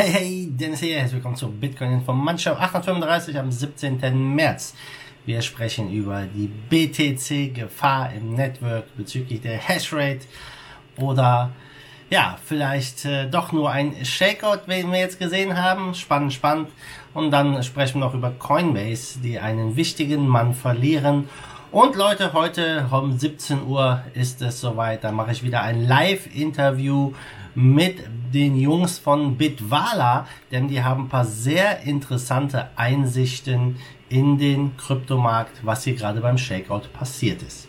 Hey, hey, Dennis hier, herzlich willkommen zur Bitcoin Information 835 am 17. März. Wir sprechen über die BTC-Gefahr im Network bezüglich der Hashrate oder ja, vielleicht äh, doch nur ein Shakeout, den wir jetzt gesehen haben. Spannend, spannend. Und dann sprechen wir noch über Coinbase, die einen wichtigen Mann verlieren. Und Leute, heute um 17 Uhr ist es soweit. Da mache ich wieder ein Live-Interview mit den Jungs von Bitwala, denn die haben ein paar sehr interessante Einsichten in den Kryptomarkt, was hier gerade beim Shakeout passiert ist.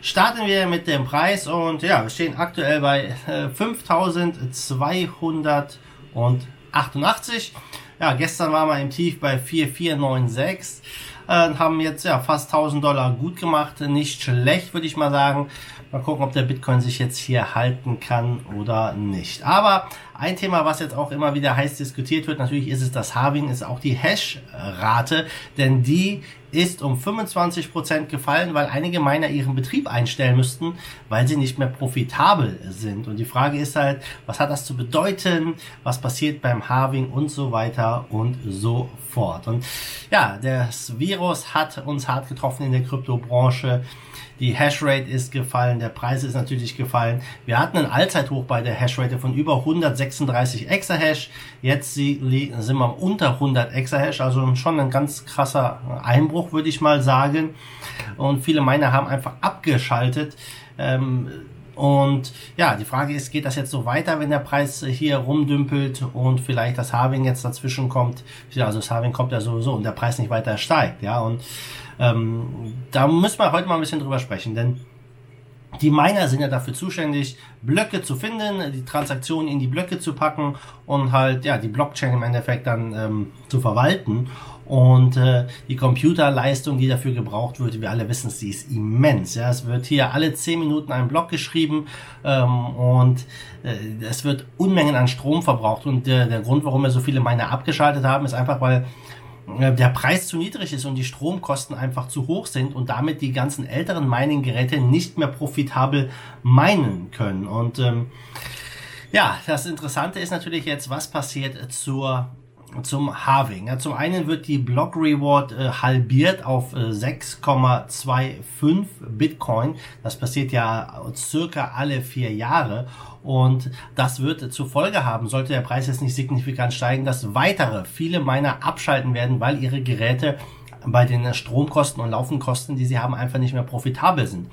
Starten wir mit dem Preis und ja, wir stehen aktuell bei äh, 5288. Ja, gestern waren wir im Tief bei 4496 äh, haben jetzt ja fast 1000 Dollar gut gemacht, nicht schlecht, würde ich mal sagen. Mal gucken, ob der Bitcoin sich jetzt hier halten kann oder nicht. Aber ein Thema, was jetzt auch immer wieder heiß diskutiert wird, natürlich ist es das Halving, ist auch die Hash-Rate, denn die ist um 25 Prozent gefallen, weil einige Miner ihren Betrieb einstellen müssten, weil sie nicht mehr profitabel sind. Und die Frage ist halt, was hat das zu bedeuten? Was passiert beim Halving und so weiter und so fort. Und ja, das Virus hat uns hart getroffen in der Kryptobranche. Die Hashrate ist gefallen, der Preis ist natürlich gefallen. Wir hatten ein Allzeithoch bei der Hashrate von über 136 Exahash. Jetzt sind wir unter 100 Exahash, also schon ein ganz krasser Einbruch, würde ich mal sagen. Und viele Miner haben einfach abgeschaltet. Ähm, und ja, die Frage ist, geht das jetzt so weiter, wenn der Preis hier rumdümpelt und vielleicht das Harving jetzt dazwischen kommt? Also das Harving kommt ja sowieso und der Preis nicht weiter steigt, ja. Und ähm, da müssen wir heute mal ein bisschen drüber sprechen, denn die Miner sind ja dafür zuständig, Blöcke zu finden, die Transaktionen in die Blöcke zu packen und halt ja die Blockchain im Endeffekt dann ähm, zu verwalten. Und äh, die Computerleistung, die dafür gebraucht wird, wir alle wissen, sie ist immens. Ja, es wird hier alle 10 Minuten ein Block geschrieben ähm, und äh, es wird Unmengen an Strom verbraucht. Und äh, der Grund, warum wir so viele Miner abgeschaltet haben, ist einfach, weil der Preis zu niedrig ist und die Stromkosten einfach zu hoch sind und damit die ganzen älteren Mining-Geräte nicht mehr profitabel minen können. Und ähm, ja, das Interessante ist natürlich jetzt, was passiert zur zum Halving. Ja, zum einen wird die Block Reward äh, halbiert auf äh, 6,25 Bitcoin. Das passiert ja circa alle vier Jahre. Und das wird zur Folge haben, sollte der Preis jetzt nicht signifikant steigen, dass weitere viele Miner abschalten werden, weil ihre Geräte bei den Stromkosten und Laufenkosten, die sie haben, einfach nicht mehr profitabel sind.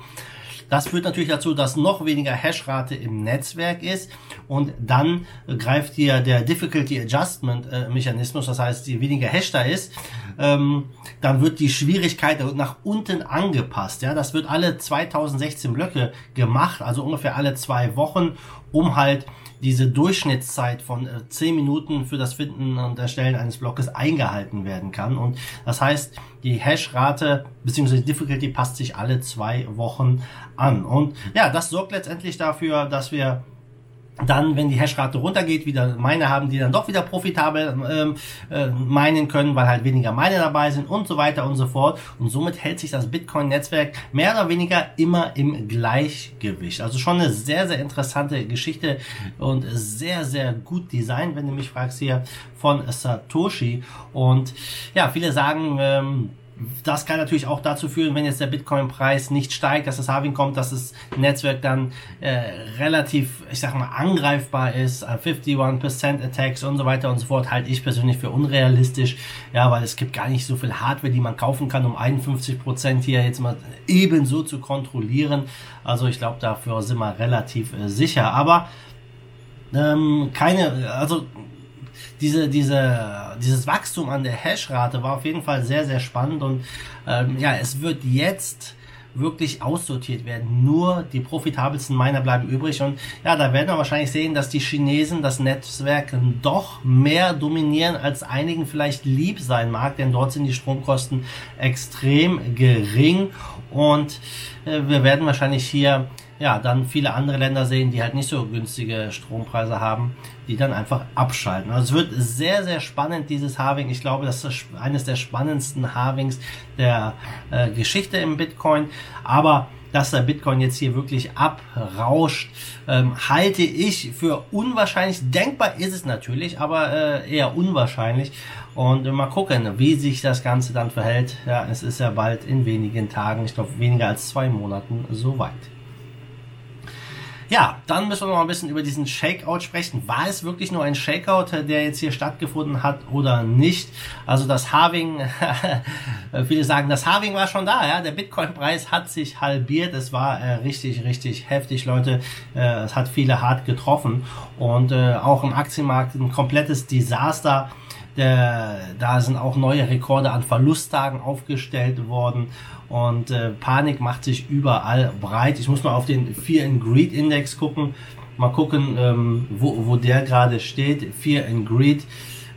Das führt natürlich dazu, dass noch weniger Hashrate im Netzwerk ist und dann greift hier der Difficulty Adjustment äh, Mechanismus, das heißt, je weniger Hash da ist, ähm, dann wird die Schwierigkeit nach unten angepasst. Ja, das wird alle 2016 Blöcke gemacht, also ungefähr alle zwei Wochen, um halt diese Durchschnittszeit von äh, 10 Minuten für das Finden und Erstellen eines Blockes eingehalten werden kann. Und das heißt, die Hash-Rate bzw. Difficulty passt sich alle zwei Wochen an. Und ja, das sorgt letztendlich dafür, dass wir dann, wenn die Hashrate runtergeht, wieder Miner haben, die dann doch wieder profitabel ähm, äh, meinen können, weil halt weniger Miner dabei sind und so weiter und so fort. Und somit hält sich das Bitcoin-Netzwerk mehr oder weniger immer im Gleichgewicht. Also schon eine sehr, sehr interessante Geschichte und sehr, sehr gut designt, wenn du mich fragst hier von Satoshi. Und ja, viele sagen, ähm, das kann natürlich auch dazu führen, wenn jetzt der Bitcoin-Preis nicht steigt, dass das Halving kommt, dass das Netzwerk dann äh, relativ, ich sag mal, angreifbar ist, 51% äh, Attacks und so weiter und so fort, halte ich persönlich für unrealistisch, ja, weil es gibt gar nicht so viel Hardware, die man kaufen kann, um 51% hier jetzt mal ebenso zu kontrollieren. Also ich glaube, dafür sind wir relativ äh, sicher. Aber ähm, keine, also diese, diese, dieses Wachstum an der Hashrate war auf jeden Fall sehr, sehr spannend und ähm, ja, es wird jetzt wirklich aussortiert werden. Nur die profitabelsten Miner bleiben übrig und ja, da werden wir wahrscheinlich sehen, dass die Chinesen das Netzwerk doch mehr dominieren, als einigen vielleicht lieb sein mag, denn dort sind die Stromkosten extrem gering und äh, wir werden wahrscheinlich hier ja, dann viele andere Länder sehen, die halt nicht so günstige Strompreise haben, die dann einfach abschalten. Also es wird sehr, sehr spannend, dieses Halving. Ich glaube, das ist eines der spannendsten Halvings der äh, Geschichte im Bitcoin. Aber dass der Bitcoin jetzt hier wirklich abrauscht, ähm, halte ich für unwahrscheinlich. Denkbar ist es natürlich, aber äh, eher unwahrscheinlich. Und mal gucken, wie sich das Ganze dann verhält. Ja, es ist ja bald in wenigen Tagen, ich glaube weniger als zwei Monaten soweit. Ja, dann müssen wir noch ein bisschen über diesen Shakeout sprechen. War es wirklich nur ein Shakeout, der jetzt hier stattgefunden hat oder nicht? Also das Halving, viele sagen, das Halving war schon da, ja. Der Bitcoin-Preis hat sich halbiert. Es war äh, richtig, richtig heftig, Leute. Äh, es hat viele hart getroffen und äh, auch im Aktienmarkt ein komplettes Desaster. Der, da sind auch neue Rekorde an Verlusttagen aufgestellt worden und äh, Panik macht sich überall breit. Ich muss mal auf den Fear and Greed Index gucken. Mal gucken, ähm, wo, wo der gerade steht. Fear and Greed.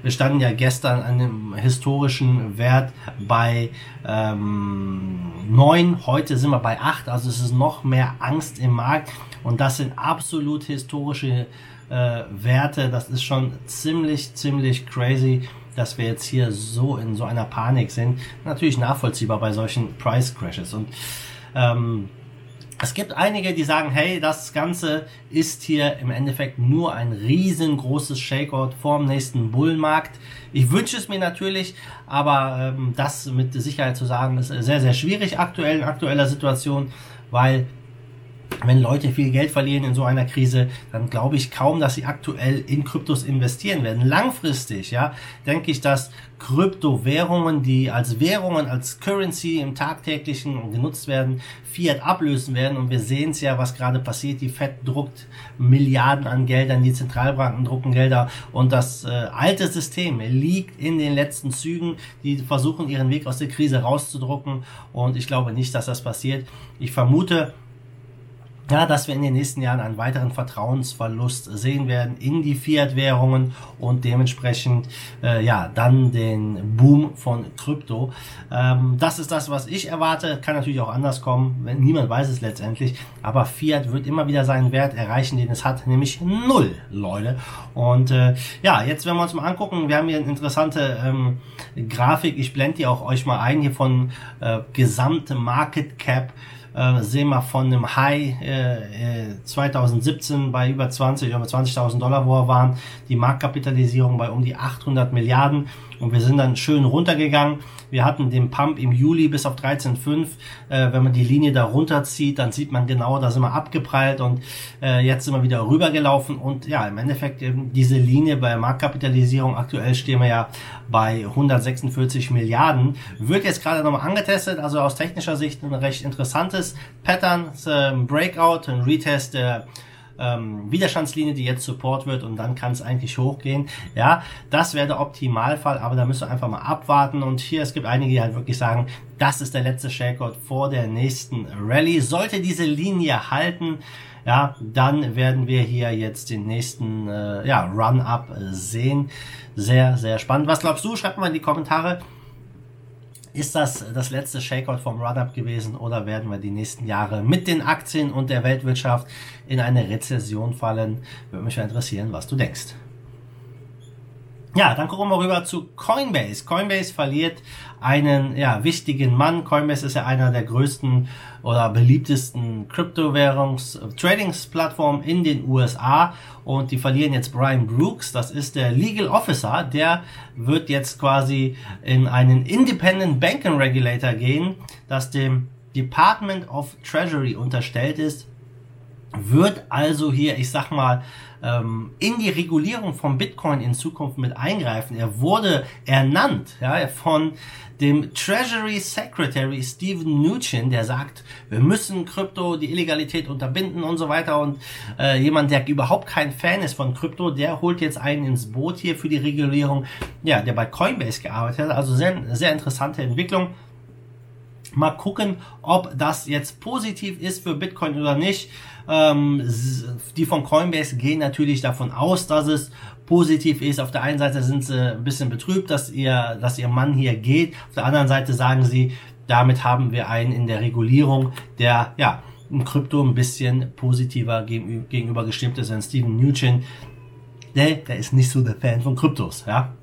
Wir standen ja gestern an einem historischen Wert bei ähm, 9, heute sind wir bei 8, also es ist noch mehr Angst im Markt und das sind absolut historische äh, Werte. Das ist schon ziemlich, ziemlich crazy, dass wir jetzt hier so in so einer Panik sind. Natürlich nachvollziehbar bei solchen Price Crashes. Und ähm, es gibt einige, die sagen, hey, das Ganze ist hier im Endeffekt nur ein riesengroßes Shakeout vorm nächsten Bullenmarkt. Ich wünsche es mir natürlich, aber ähm, das mit Sicherheit zu sagen, ist sehr, sehr schwierig aktuell in aktueller Situation, weil wenn Leute viel Geld verlieren in so einer Krise, dann glaube ich kaum, dass sie aktuell in Kryptos investieren werden. Langfristig, ja, denke ich, dass Kryptowährungen, die als Währungen, als Currency im tagtäglichen genutzt werden, Fiat ablösen werden. Und wir sehen es ja, was gerade passiert. Die Fed druckt Milliarden an Geldern, die Zentralbanken drucken Gelder. Und das äh, alte System liegt in den letzten Zügen. Die versuchen, ihren Weg aus der Krise rauszudrucken. Und ich glaube nicht, dass das passiert. Ich vermute, ja, dass wir in den nächsten Jahren einen weiteren Vertrauensverlust sehen werden in die Fiat-Währungen und dementsprechend äh, ja dann den Boom von Krypto. Ähm, das ist das, was ich erwarte. Kann natürlich auch anders kommen, wenn niemand weiß es letztendlich. Aber Fiat wird immer wieder seinen Wert erreichen, den es hat, nämlich null, Leute. Und äh, ja, jetzt wenn wir uns mal angucken, wir haben hier eine interessante ähm, Grafik. Ich blende die auch euch mal ein hier von äh, gesamte Market Cap äh, sehen wir von einem High äh, 2017 äh, bei über 20, über 20.000 Dollar, wo wir waren, die Marktkapitalisierung bei um die 800 Milliarden und wir sind dann schön runtergegangen. Wir hatten den Pump im Juli bis auf 13,5. Äh, wenn man die Linie da runterzieht, dann sieht man genau, da sind wir abgeprallt und äh, jetzt sind wir wieder rübergelaufen. Und ja, im Endeffekt eben diese Linie bei Marktkapitalisierung, aktuell stehen wir ja bei 146 Milliarden, wird jetzt gerade nochmal angetestet. Also aus technischer Sicht ein recht interessantes Pattern, ein Breakout, ein Retest der ähm, Widerstandslinie, die jetzt Support wird und dann kann es eigentlich hochgehen. Ja, das wäre der Optimalfall, aber da müsst ihr einfach mal abwarten und hier, es gibt einige, die halt wirklich sagen, das ist der letzte Shakeout vor der nächsten Rallye. Sollte diese Linie halten, ja, dann werden wir hier jetzt den nächsten äh, ja, Run-Up sehen. Sehr, sehr spannend. Was glaubst du? Schreibt mal in die Kommentare. Ist das das letzte Shakeout vom Run-Up gewesen oder werden wir die nächsten Jahre mit den Aktien und der Weltwirtschaft in eine Rezession fallen? Würde mich interessieren, was du denkst. Ja, dann gucken wir rüber zu Coinbase. Coinbase verliert einen ja, wichtigen Mann. Coinbase ist ja einer der größten oder beliebtesten Kryptowährungs-Tradingsplattformen in den USA und die verlieren jetzt Brian Brooks. Das ist der Legal Officer. Der wird jetzt quasi in einen Independent Banking Regulator gehen, das dem Department of Treasury unterstellt ist wird also hier, ich sag mal, ähm, in die Regulierung von Bitcoin in Zukunft mit eingreifen. Er wurde ernannt ja, von dem Treasury Secretary Steven Mnuchin, der sagt, wir müssen Krypto, die Illegalität unterbinden und so weiter. Und äh, jemand, der überhaupt kein Fan ist von Krypto, der holt jetzt einen ins Boot hier für die Regulierung, ja, der bei Coinbase gearbeitet hat. Also sehr, sehr interessante Entwicklung. Mal gucken, ob das jetzt positiv ist für Bitcoin oder nicht. Ähm, die von Coinbase gehen natürlich davon aus, dass es positiv ist. Auf der einen Seite sind sie ein bisschen betrübt, dass ihr, dass ihr Mann hier geht. Auf der anderen Seite sagen sie, damit haben wir einen in der Regulierung, der ja im Krypto ein bisschen positiver gegenüber gestimmt ist. Denn Steven Nugent, der, der ist nicht so der Fan von Kryptos, ja.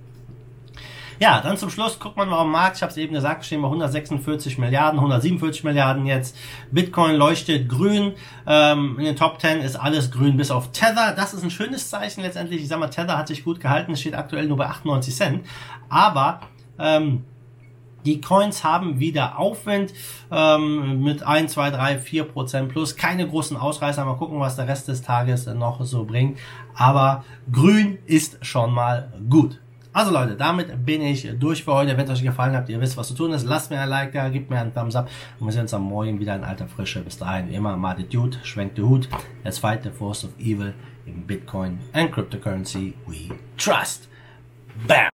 Ja, dann zum Schluss guckt man mal am Markt. Ich habe es eben gesagt, stehen wir 146 Milliarden, 147 Milliarden jetzt. Bitcoin leuchtet grün. Ähm, in den Top 10 ist alles grün bis auf Tether. Das ist ein schönes Zeichen letztendlich. Ich sag mal, Tether hat sich gut gehalten. Es steht aktuell nur bei 98 Cent. Aber ähm, die Coins haben wieder Aufwind ähm, mit 1, 2, 3, 4 Prozent plus. Keine großen Ausreißer. Mal gucken, was der Rest des Tages noch so bringt. Aber grün ist schon mal gut. Also Leute, damit bin ich durch für heute. Wenn es euch gefallen hat, ihr wisst, was zu tun ist. Lasst mir ein Like da, gebt mir einen Thumbs up und wir sehen uns am Morgen wieder in alter Frische. Bis dahin, wie immer, Marty Dude, schwenkt den Hut. Let's fight the force of evil in Bitcoin and cryptocurrency we trust. Bam!